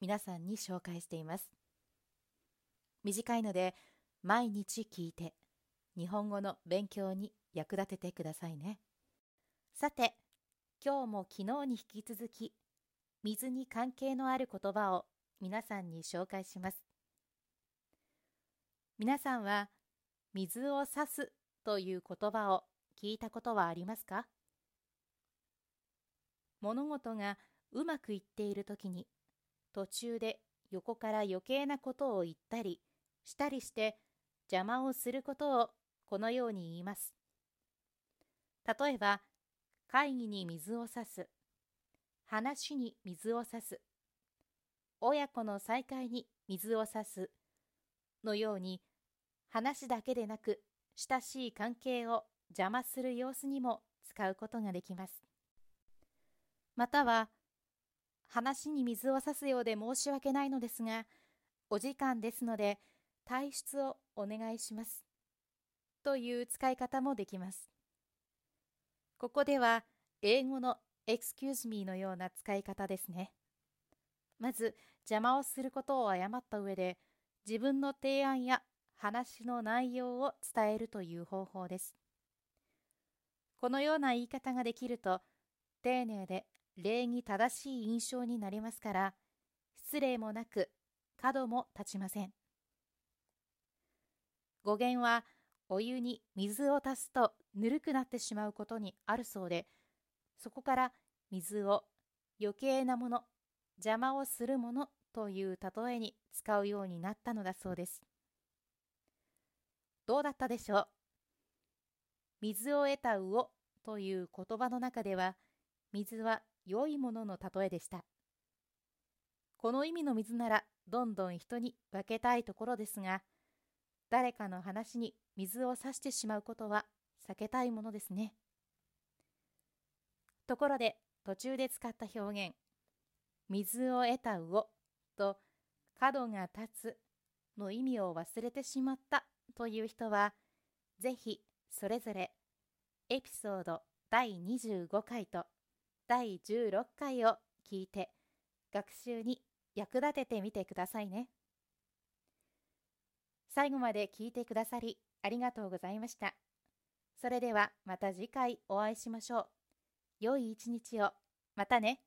皆さんに紹介しています。短いので毎日聞いて日本語の勉強に役立ててくださいね。さて、今日も昨日に引き続き水に関係のある言葉を皆さんに紹介します。皆さんは水を差すという言葉を聞いたことはありますか？物事がうまくいっているときに途中で横から余計なことを言ったりしたりして邪魔をすることをこのように言います。例えば、会議に水を差す、話に水を差す、親子の再会に水を差すのように話だけでなく親しい関係を邪魔する様子にも使うことができます。または、話に水を差すようで申し訳ないのですが、お時間ですので、退出をお願いします。という使い方もできます。ここでは、英語の excuse me のような使い方ですね。まず、邪魔をすることを誤った上で、自分の提案や話の内容を伝えるという方法です。このような言い方ができると、丁寧で礼儀正しい印象になりますから、失礼もなく角も立ちません。語源はお湯に水を足すとぬるくなってしまうことにあるそうで、そこから水を余計なもの、邪魔をするものという例えに使うようになったのだそうです。どうだったでしょう？水を得た魚という言葉の中では、水は良いものの例えでした。この意味の水ならどんどん人に分けたいところですが、誰かの話に水を差してしまうことは避けたいものですね。ところで途中で使った表現、水を得た魚と角が立つの意味を忘れてしまったという人は、ぜひそれぞれエピソード第25回と第16回を聞いて学習に役立ててみてくださいね。最後まで聞いてくださりありがとうございました。それではまた次回お会いしましょう。良い一日を。またね。